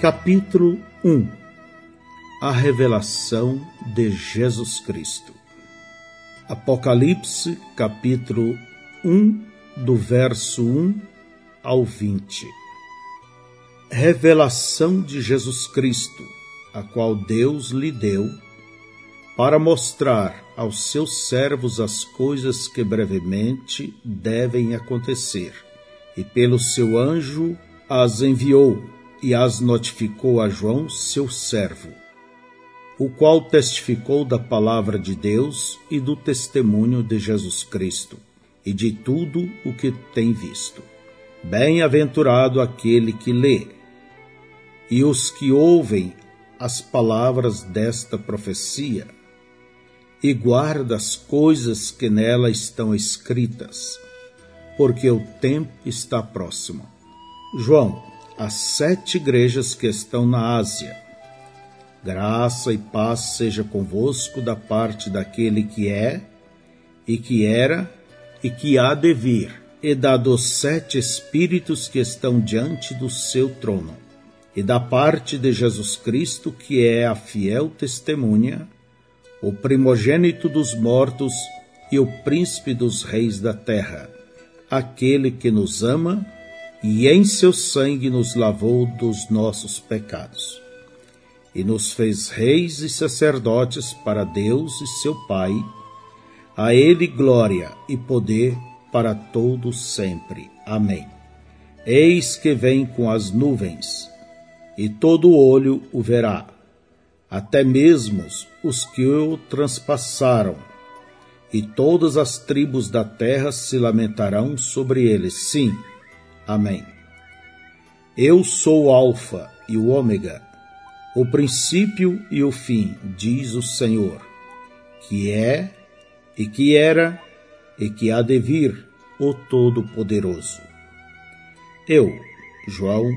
Capítulo 1 A revelação de Jesus Cristo. Apocalipse, capítulo 1, do verso 1 ao 20. Revelação de Jesus Cristo, a qual Deus lhe deu, para mostrar aos seus servos as coisas que brevemente devem acontecer, e pelo seu anjo as enviou e as notificou a João, seu servo, o qual testificou da palavra de Deus e do testemunho de Jesus Cristo e de tudo o que tem visto. Bem-aventurado aquele que lê e os que ouvem as palavras desta profecia e guarda as coisas que nela estão escritas, porque o tempo está próximo. João as sete igrejas que estão na Ásia. Graça e paz seja convosco da parte daquele que é, e que era, e que há de vir, e da dos sete Espíritos que estão diante do seu trono, e da parte de Jesus Cristo, que é a fiel testemunha, o primogênito dos mortos e o príncipe dos reis da terra, aquele que nos ama e em seu sangue nos lavou dos nossos pecados. E nos fez reis e sacerdotes para Deus e seu Pai, a Ele glória e poder para todos sempre. Amém. Eis que vem com as nuvens, e todo olho o verá, até mesmo os que o transpassaram, e todas as tribos da terra se lamentarão sobre ele. Sim, Amém. Eu sou o Alfa e o Ômega, o princípio e o fim, diz o Senhor, que é e que era e que há de vir, o Todo-Poderoso. Eu, João,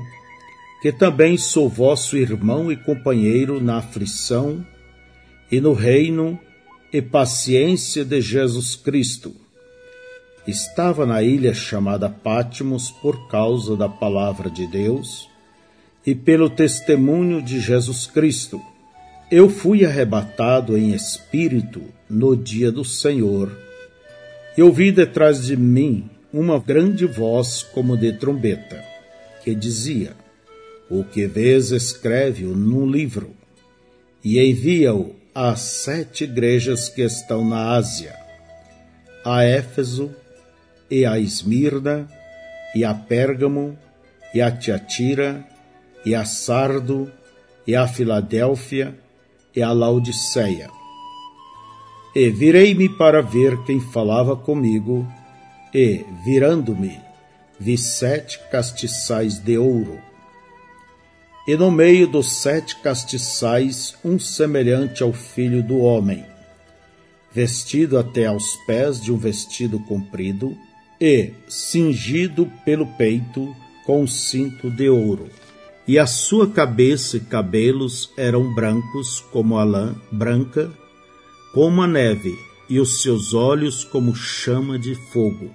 que também sou vosso irmão e companheiro na aflição e no reino e paciência de Jesus Cristo estava na ilha chamada Pátimos por causa da palavra de Deus e pelo testemunho de Jesus Cristo. Eu fui arrebatado em espírito no dia do Senhor e ouvi detrás de mim uma grande voz como de trombeta, que dizia: O que vês, escreve-o num livro e envia-o às sete igrejas que estão na Ásia, a Éfeso, e a Esmirna, e a Pérgamo, e a Tiatira, e a Sardo, e a Filadélfia, e a Laodiceia. E virei-me para ver quem falava comigo, e, virando-me, vi sete castiçais de ouro. E no meio dos sete castiçais, um semelhante ao filho do homem, vestido até aos pés de um vestido comprido, e cingido pelo peito com cinto de ouro. E a sua cabeça e cabelos eram brancos como a lã branca, como a neve, e os seus olhos como chama de fogo.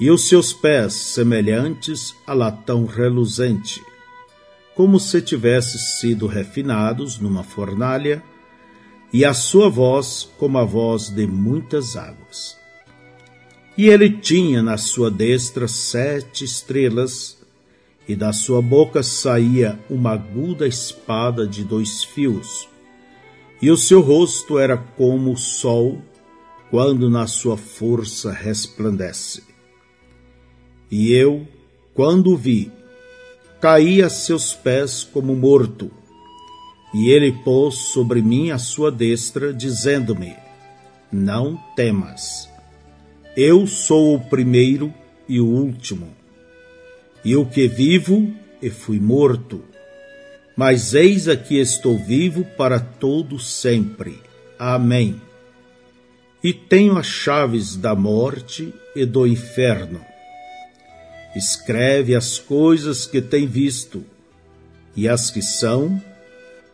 E os seus pés semelhantes a latão reluzente, como se tivessem sido refinados numa fornalha, e a sua voz como a voz de muitas águas. E ele tinha na sua destra sete estrelas, e da sua boca saía uma aguda espada de dois fios, e o seu rosto era como o sol quando na sua força resplandece. E eu, quando o vi, caí a seus pés como morto, e ele pôs sobre mim a sua destra, dizendo-me: Não temas eu sou o primeiro e o último, e o que vivo e fui morto. Mas eis aqui estou vivo para todo sempre. Amém. E tenho as chaves da morte e do inferno. Escreve as coisas que tem visto, e as que são,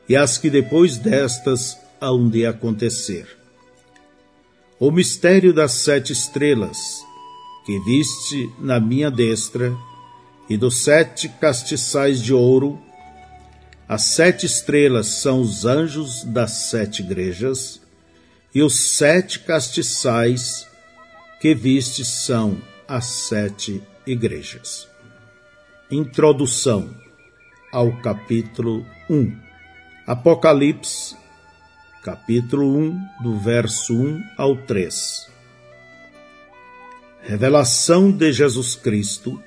e as que depois destas hão de acontecer o mistério das sete estrelas, que viste na minha destra, e dos sete castiçais de ouro, As sete estrelas são os anjos das sete igrejas, e os sete castiçais que viste são as sete igrejas. Introdução ao capítulo 1. Apocalipse, capítulo 1, do verso 1 ao 3. Revelação de Jesus Cristo,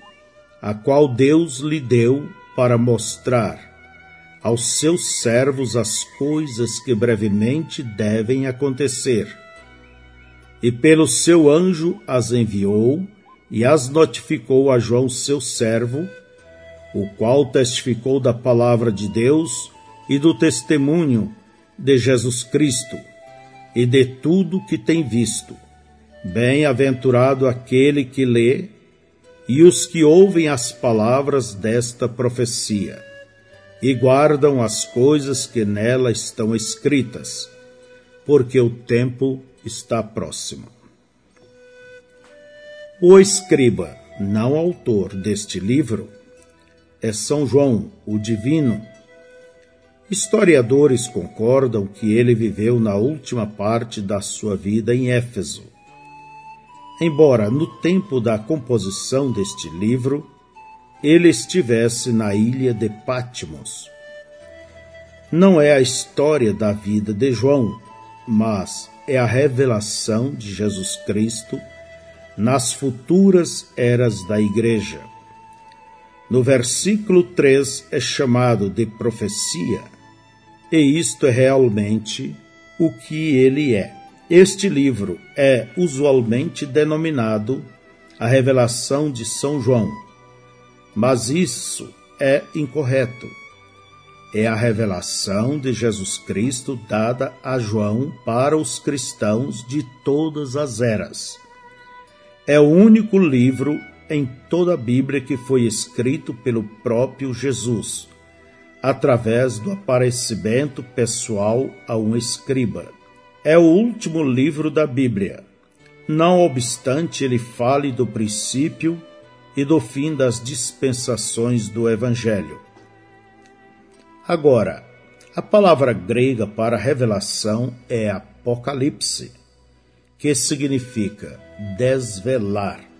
a qual Deus lhe deu para mostrar aos seus servos as coisas que brevemente devem acontecer. E pelo seu anjo as enviou e as notificou a João, seu servo, o qual testificou da palavra de Deus e do testemunho de Jesus Cristo e de tudo que tem visto. Bem-aventurado aquele que lê e os que ouvem as palavras desta profecia e guardam as coisas que nela estão escritas, porque o tempo está próximo. O escriba, não autor deste livro, é São João, o Divino. Historiadores concordam que ele viveu na última parte da sua vida em Éfeso. Embora no tempo da composição deste livro ele estivesse na ilha de Patmos. Não é a história da vida de João, mas é a revelação de Jesus Cristo nas futuras eras da Igreja. No versículo 3 é chamado de profecia, e isto é realmente o que ele é. Este livro é usualmente denominado a Revelação de São João mas isso é incorreto. É a revelação de Jesus Cristo dada a João para os cristãos de todas as eras. É o único livro em toda a Bíblia que foi escrito pelo próprio Jesus, através do aparecimento pessoal a um escriba. É o último livro da Bíblia. Não obstante ele fale do princípio e do fim das dispensações do Evangelho. Agora, a palavra grega para revelação é apocalipse, que significa desvelar.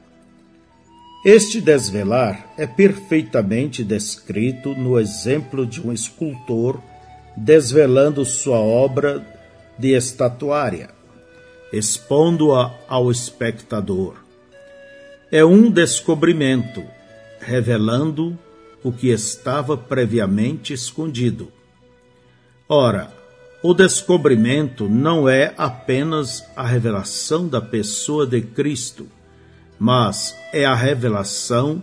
Este desvelar é perfeitamente descrito no exemplo de um escultor desvelando sua obra de estatuária, expondo-a ao espectador é um descobrimento, revelando o que estava previamente escondido. Ora, o descobrimento não é apenas a revelação da pessoa de Cristo, mas é a revelação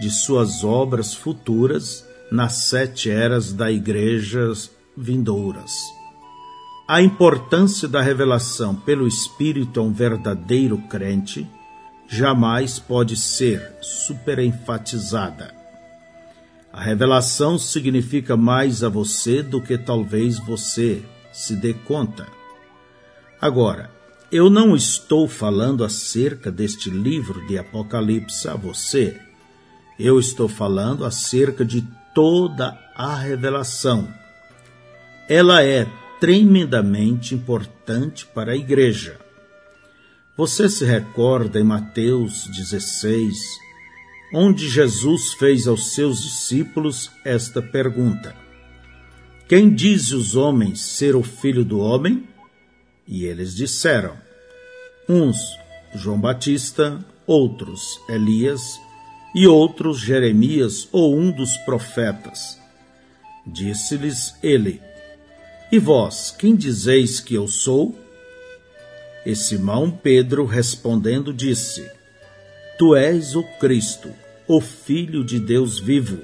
de suas obras futuras nas sete eras da Igreja vindouras. A importância da revelação pelo Espírito a um verdadeiro crente jamais pode ser superenfatizada. A revelação significa mais a você do que talvez você se dê conta. Agora, eu não estou falando acerca deste livro de Apocalipse a você. Eu estou falando acerca de toda a revelação. Ela é tremendamente importante para a igreja. Você se recorda em Mateus 16, onde Jesus fez aos seus discípulos esta pergunta: Quem diz os homens ser o filho do homem? E eles disseram: uns João Batista, outros Elias e outros Jeremias ou um dos profetas. Disse-lhes ele: E vós, quem dizeis que eu sou? E Simão Pedro respondendo disse: Tu és o Cristo, o Filho de Deus vivo.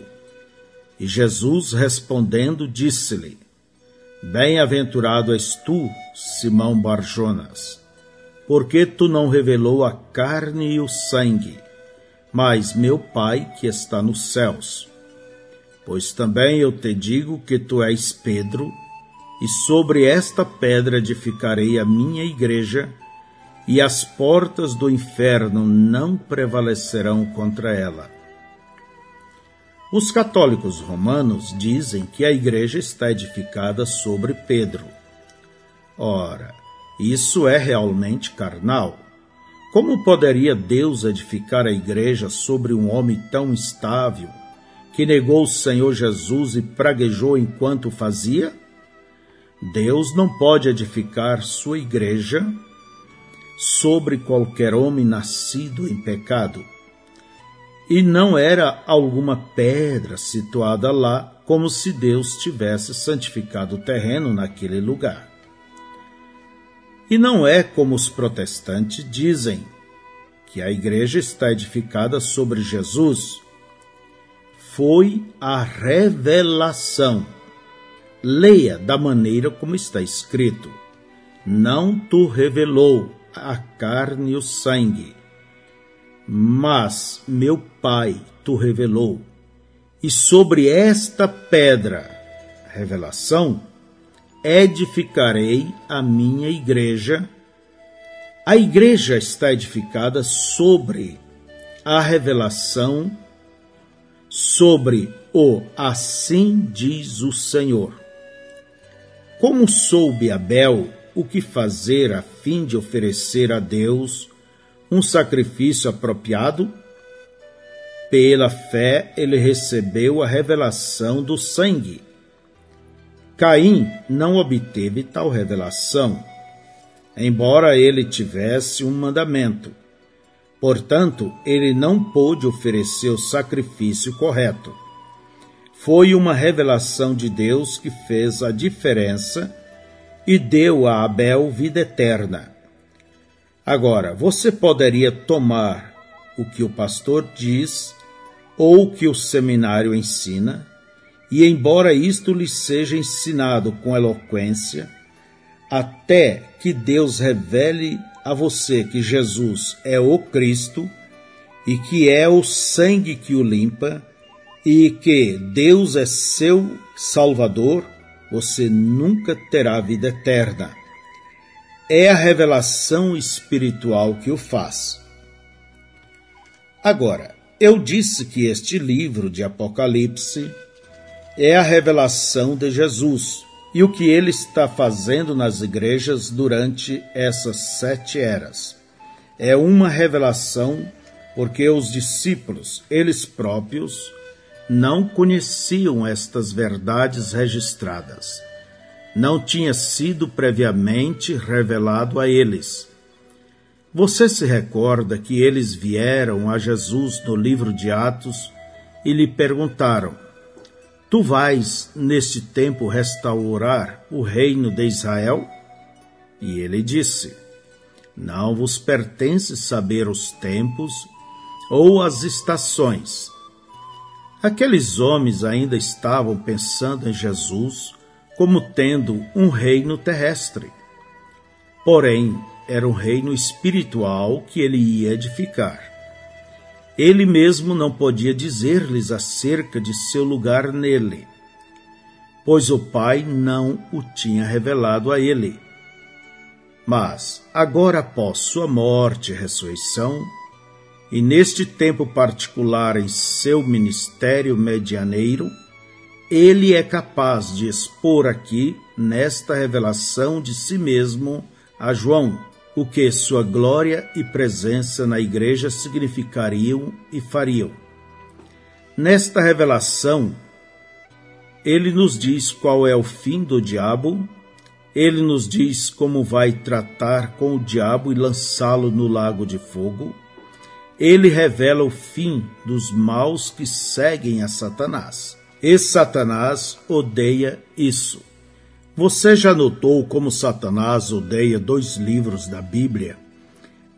E Jesus respondendo disse-lhe: Bem-aventurado és tu, Simão Barjonas, porque tu não revelou a carne e o sangue, mas meu Pai que está nos céus. Pois também eu te digo que tu és Pedro, e sobre esta pedra edificarei a minha igreja, e as portas do inferno não prevalecerão contra ela. Os católicos romanos dizem que a igreja está edificada sobre Pedro. Ora, isso é realmente carnal. Como poderia Deus edificar a igreja sobre um homem tão instável, que negou o Senhor Jesus e praguejou enquanto fazia? Deus não pode edificar sua igreja sobre qualquer homem nascido em pecado. E não era alguma pedra situada lá, como se Deus tivesse santificado o terreno naquele lugar. E não é como os protestantes dizem, que a igreja está edificada sobre Jesus. Foi a revelação. Leia da maneira como está escrito: Não tu revelou a carne e o sangue, mas meu Pai tu revelou. E sobre esta pedra, revelação, edificarei a minha igreja. A igreja está edificada sobre a revelação, sobre o assim diz o Senhor. Como soube Abel o que fazer a fim de oferecer a Deus um sacrifício apropriado? Pela fé ele recebeu a revelação do sangue Caim não obteve tal revelação, embora ele tivesse um mandamento. Portanto, ele não pôde oferecer o sacrifício correto. Foi uma revelação de Deus que fez a diferença e deu a Abel vida eterna. Agora, você poderia tomar o que o pastor diz ou o que o seminário ensina e embora isto lhe seja ensinado com eloquência, até que Deus revele a você que Jesus é o Cristo e que é o sangue que o limpa e que Deus é seu Salvador, você nunca terá vida eterna. É a revelação espiritual que o faz. Agora, eu disse que este livro de Apocalipse é a revelação de Jesus e o que ele está fazendo nas igrejas durante essas sete eras. É uma revelação porque os discípulos, eles próprios, não conheciam estas verdades registradas. Não tinha sido previamente revelado a eles. Você se recorda que eles vieram a Jesus no livro de Atos e lhe perguntaram: Tu vais, neste tempo, restaurar o reino de Israel? E ele disse: Não vos pertence saber os tempos ou as estações. Aqueles homens ainda estavam pensando em Jesus como tendo um reino terrestre. Porém, era um reino espiritual que ele ia edificar. Ele mesmo não podia dizer-lhes acerca de seu lugar nele, pois o Pai não o tinha revelado a ele. Mas, agora após sua morte e ressurreição, e neste tempo particular em seu ministério medianeiro, ele é capaz de expor aqui, nesta revelação de si mesmo, a João, o que sua glória e presença na igreja significariam e fariam. Nesta revelação, ele nos diz qual é o fim do diabo, ele nos diz como vai tratar com o diabo e lançá-lo no lago de fogo, ele revela o fim dos maus que seguem a Satanás. E Satanás odeia isso. Você já notou como Satanás odeia dois livros da Bíblia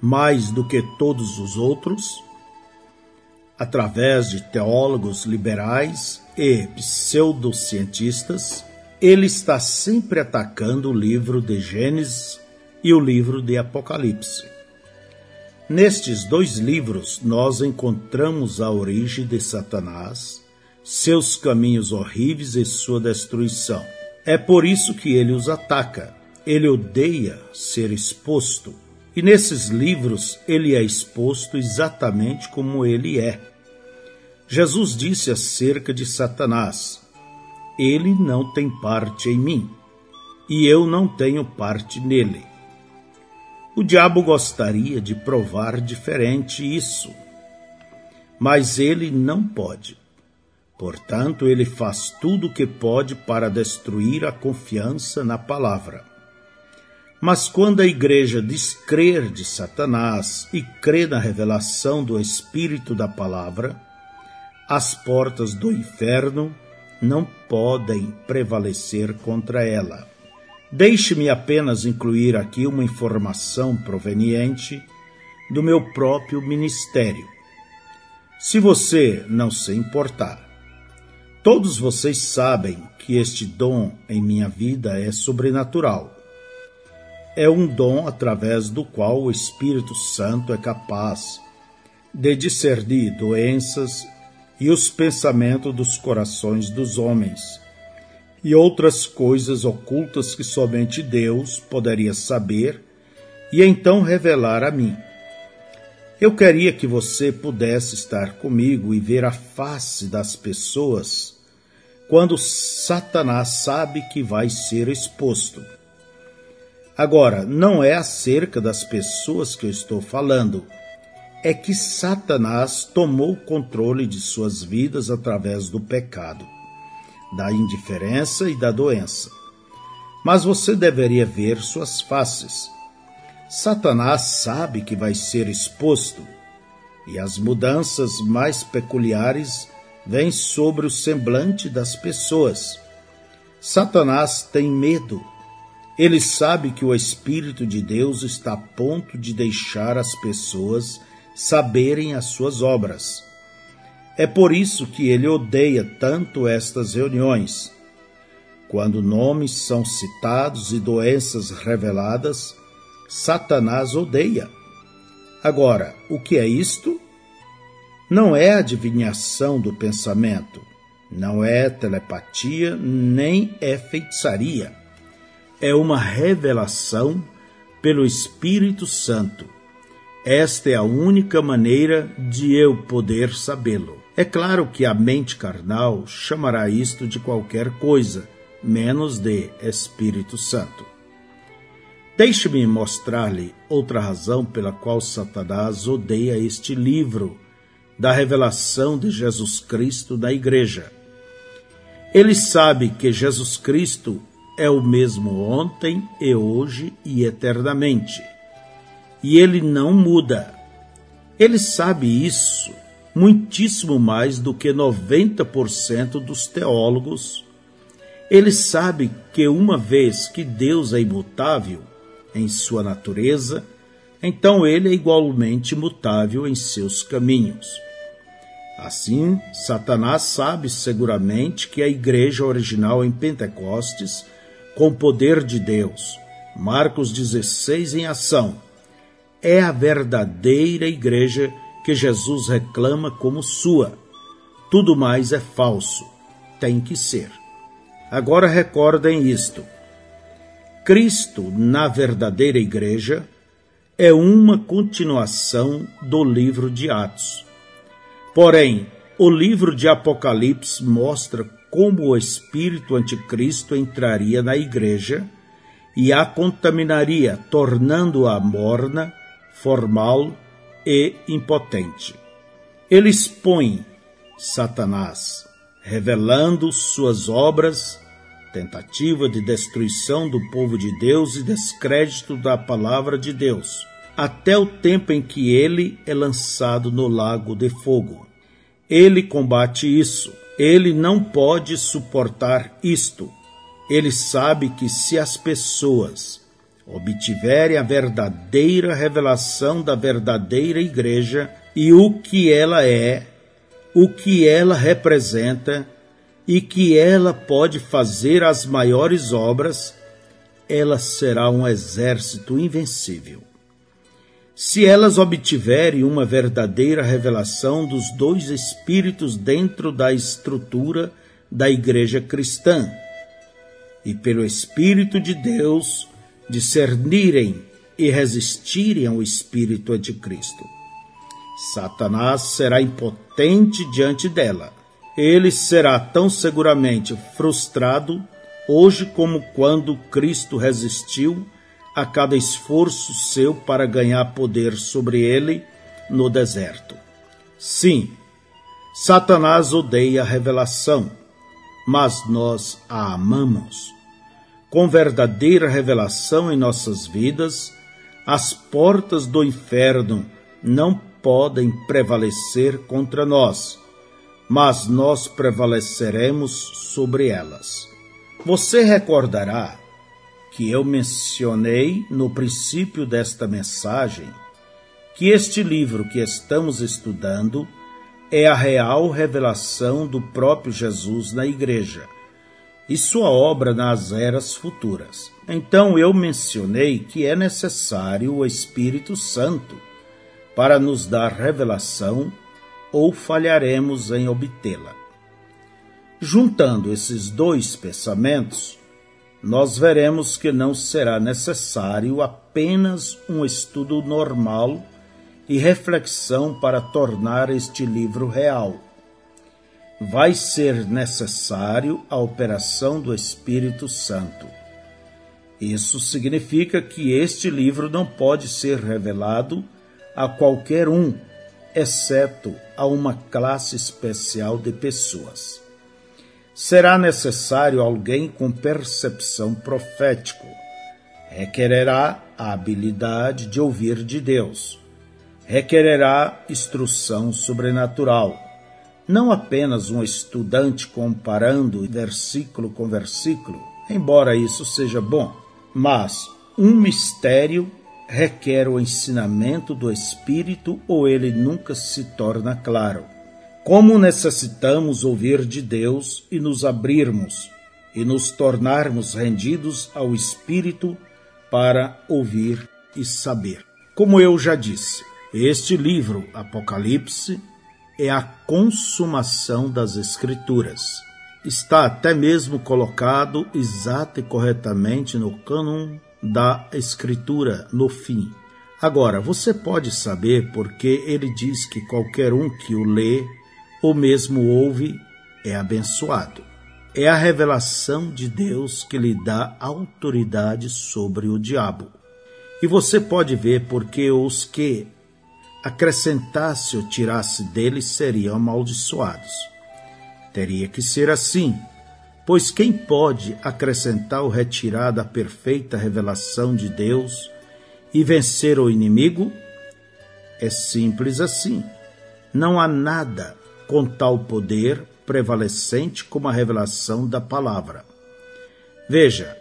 mais do que todos os outros? Através de teólogos liberais e pseudocientistas, ele está sempre atacando o livro de Gênesis e o livro de Apocalipse. Nestes dois livros, nós encontramos a origem de Satanás, seus caminhos horríveis e sua destruição. É por isso que ele os ataca. Ele odeia ser exposto. E nesses livros ele é exposto exatamente como ele é. Jesus disse acerca de Satanás: Ele não tem parte em mim, e eu não tenho parte nele. O diabo gostaria de provar diferente isso, mas ele não pode. Portanto, ele faz tudo o que pode para destruir a confiança na palavra. Mas quando a igreja descrer de Satanás e crê na revelação do Espírito da palavra, as portas do inferno não podem prevalecer contra ela. Deixe-me apenas incluir aqui uma informação proveniente do meu próprio ministério. Se você não se importar, todos vocês sabem que este dom em minha vida é sobrenatural. É um dom através do qual o Espírito Santo é capaz de discernir doenças e os pensamentos dos corações dos homens e outras coisas ocultas que somente Deus poderia saber e então revelar a mim. Eu queria que você pudesse estar comigo e ver a face das pessoas quando Satanás sabe que vai ser exposto. Agora, não é acerca das pessoas que eu estou falando, é que Satanás tomou o controle de suas vidas através do pecado da indiferença e da doença. Mas você deveria ver suas faces. Satanás sabe que vai ser exposto, e as mudanças mais peculiares vêm sobre o semblante das pessoas. Satanás tem medo. Ele sabe que o Espírito de Deus está a ponto de deixar as pessoas saberem as suas obras. É por isso que ele odeia tanto estas reuniões. Quando nomes são citados e doenças reveladas, Satanás odeia. Agora, o que é isto? Não é adivinhação do pensamento, não é telepatia, nem é feitiçaria. É uma revelação pelo Espírito Santo. Esta é a única maneira de eu poder sabê-lo. É claro que a mente carnal chamará isto de qualquer coisa, menos de Espírito Santo. Deixe-me mostrar-lhe outra razão pela qual Satanás odeia este livro da revelação de Jesus Cristo na Igreja. Ele sabe que Jesus Cristo é o mesmo ontem e hoje e eternamente. E ele não muda. Ele sabe isso muitíssimo mais do que 90% dos teólogos. Ele sabe que uma vez que Deus é imutável em sua natureza, então ele é igualmente imutável em seus caminhos. Assim, Satanás sabe seguramente que a igreja original em Pentecostes, com poder de Deus, Marcos 16 em ação, é a verdadeira igreja que Jesus reclama como sua. Tudo mais é falso. Tem que ser. Agora recordem isto. Cristo, na verdadeira igreja, é uma continuação do livro de Atos. Porém, o livro de Apocalipse mostra como o espírito anticristo entraria na igreja e a contaminaria, tornando-a morna, formal e impotente. Ele expõe Satanás, revelando suas obras, tentativa de destruição do povo de Deus e descrédito da palavra de Deus, até o tempo em que ele é lançado no lago de fogo. Ele combate isso. Ele não pode suportar isto. Ele sabe que se as pessoas obtiverem a verdadeira revelação da verdadeira igreja e o que ela é, o que ela representa e que ela pode fazer as maiores obras, ela será um exército invencível. Se elas obtiverem uma verdadeira revelação dos dois espíritos dentro da estrutura da igreja cristã, e pelo Espírito de Deus discernirem e resistirem ao espírito anticristo. Satanás será impotente diante dela. Ele será tão seguramente frustrado hoje como quando Cristo resistiu a cada esforço seu para ganhar poder sobre ele no deserto. Sim, Satanás odeia a revelação, mas nós a amamos. Com verdadeira revelação em nossas vidas, as portas do inferno não podem prevalecer contra nós, mas nós prevaleceremos sobre elas. Você recordará que eu mencionei no princípio desta mensagem que este livro que estamos estudando é a real revelação do próprio Jesus na Igreja e sua obra nas eras futuras. Então eu mencionei que é necessário o Espírito Santo para nos dar revelação ou falharemos em obtê-la. Juntando esses dois pensamentos, nós veremos que não será necessário apenas um estudo normal e reflexão para tornar este livro real. Vai ser necessário a operação do Espírito Santo. Isso significa que este livro não pode ser revelado a qualquer um, exceto a uma classe especial de pessoas. Será necessário alguém com percepção profético. Requererá a habilidade de ouvir de Deus requererá instrução sobrenatural. Não apenas um estudante comparando versículo com versículo, embora isso seja bom, mas um mistério requer o ensinamento do Espírito ou ele nunca se torna claro. Como necessitamos ouvir de Deus e nos abrirmos e nos tornarmos rendidos ao Espírito para ouvir e saber. Como eu já disse, este livro, Apocalipse, é a consumação das Escrituras. Está até mesmo colocado exata e corretamente no cânon da Escritura no fim. Agora, você pode saber porque ele diz que qualquer um que o lê ou mesmo ouve é abençoado. É a revelação de Deus que lhe dá autoridade sobre o diabo. E você pode ver porque os que acrescentasse ou tirasse dele seriam amaldiçoados. Teria que ser assim, pois quem pode acrescentar ou retirar da perfeita revelação de Deus e vencer o inimigo? É simples assim. Não há nada com tal poder prevalecente como a revelação da palavra. Veja,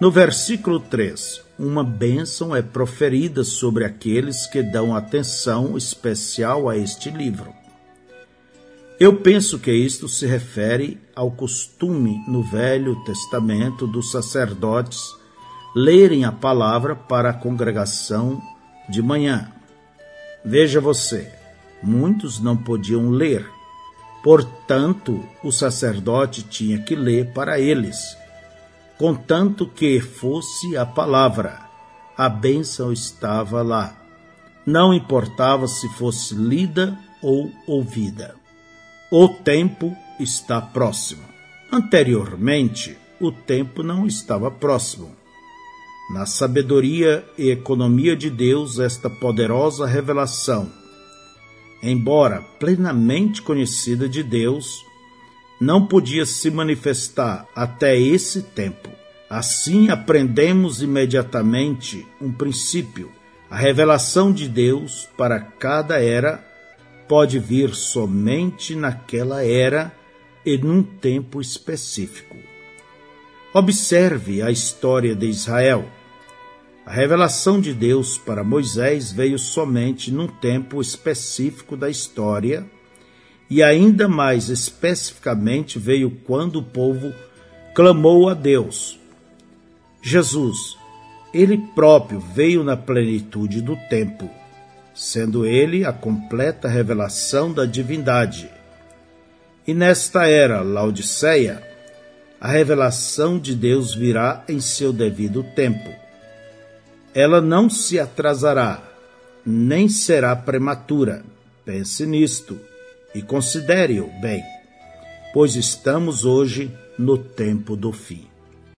no versículo 3, uma bênção é proferida sobre aqueles que dão atenção especial a este livro. Eu penso que isto se refere ao costume no Velho Testamento dos sacerdotes lerem a palavra para a congregação de manhã. Veja você, muitos não podiam ler, portanto, o sacerdote tinha que ler para eles contanto que fosse a palavra. A bênção estava lá. Não importava se fosse lida ou ouvida. O tempo está próximo. Anteriormente, o tempo não estava próximo. Na sabedoria e economia de Deus, esta poderosa revelação, embora plenamente conhecida de Deus, não podia se manifestar até esse tempo. Assim aprendemos imediatamente um princípio. A revelação de Deus para cada era pode vir somente naquela era e num tempo específico. Observe a história de Israel. A revelação de Deus para Moisés veio somente num tempo específico da história e ainda mais especificamente veio quando o povo clamou a Deus. Jesus, ele próprio veio na plenitude do tempo, sendo ele a completa revelação da divindade. E nesta era, Laodiceia, a revelação de Deus virá em seu devido tempo. Ela não se atrasará, nem será prematura. Pense nisto e considere-o bem, pois estamos hoje no tempo do fim.